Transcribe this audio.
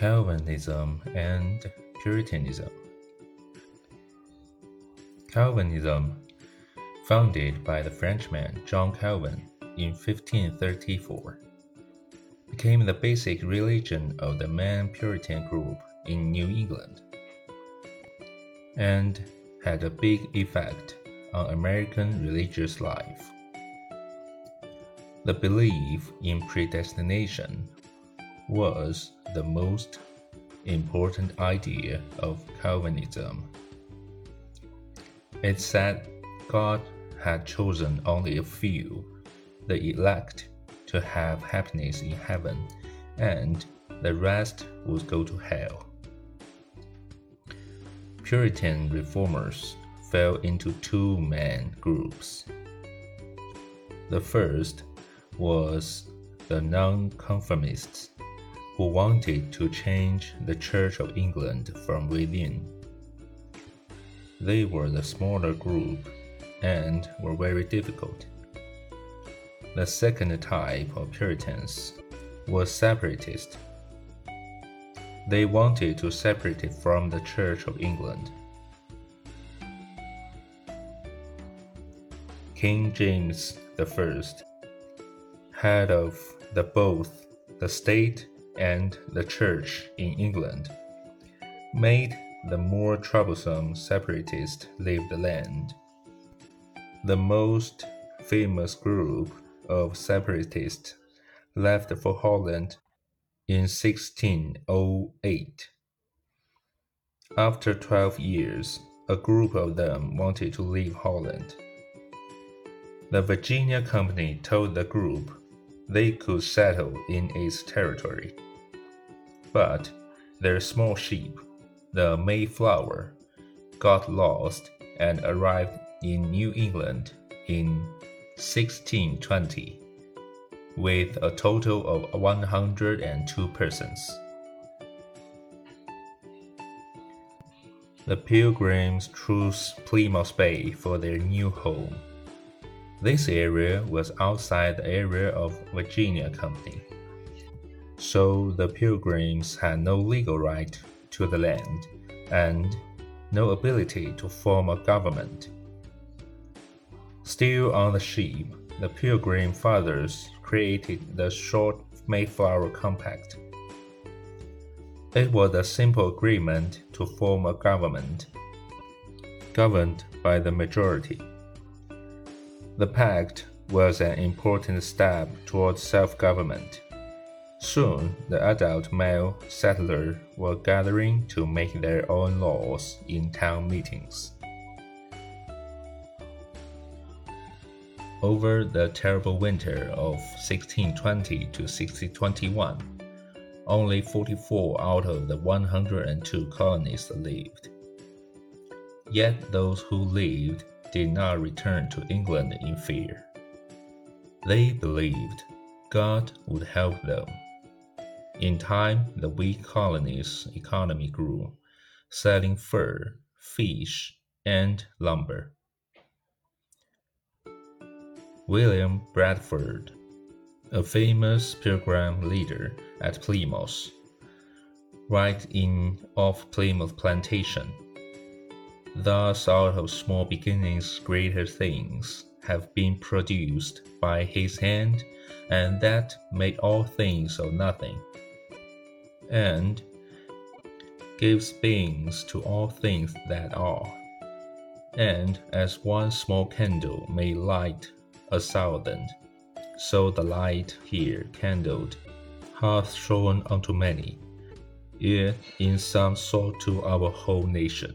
Calvinism and Puritanism. Calvinism, founded by the Frenchman John Calvin in 1534, became the basic religion of the main Puritan group in New England and had a big effect on American religious life. The belief in predestination was the most important idea of Calvinism. It said God had chosen only a few, the elect, to have happiness in heaven, and the rest would go to hell. Puritan reformers fell into two main groups. The first was the nonconformists, who wanted to change the Church of England from within. They were the smaller group and were very difficult. The second type of Puritans was separatist. They wanted to separate it from the Church of England. King James I, head of the both the state and the church in England, made the more troublesome separatists leave the land. The most famous group of separatists left for Holland in 1608. After 12 years, a group of them wanted to leave Holland. The Virginia Company told the group they could settle in its territory. But their small ship, the Mayflower, got lost and arrived in New England in 1620 with a total of 102 persons. The Pilgrims chose Plymouth Bay for their new home. This area was outside the area of Virginia Company, so the Pilgrims had no legal right to the land and no ability to form a government. Still on the ship, the Pilgrim Fathers created the Short Mayflower Compact. It was a simple agreement to form a government, governed by the majority. The pact was an important step towards self government. Soon, the adult male settlers were gathering to make their own laws in town meetings. Over the terrible winter of 1620 to 1621, only 44 out of the 102 colonists lived. Yet those who lived did not return to England in fear. They believed God would help them. In time, the weak colony's economy grew, selling fur, fish, and lumber. William Bradford, a famous pilgrim leader at Plymouth, right in Of Plymouth Plantation, Thus, out of small beginnings, greater things have been produced by his hand, and that made all things of nothing, and gives beings to all things that are. And as one small candle may light a thousand, so the light here kindled hath shone unto many, yea, in some sort to our whole nation.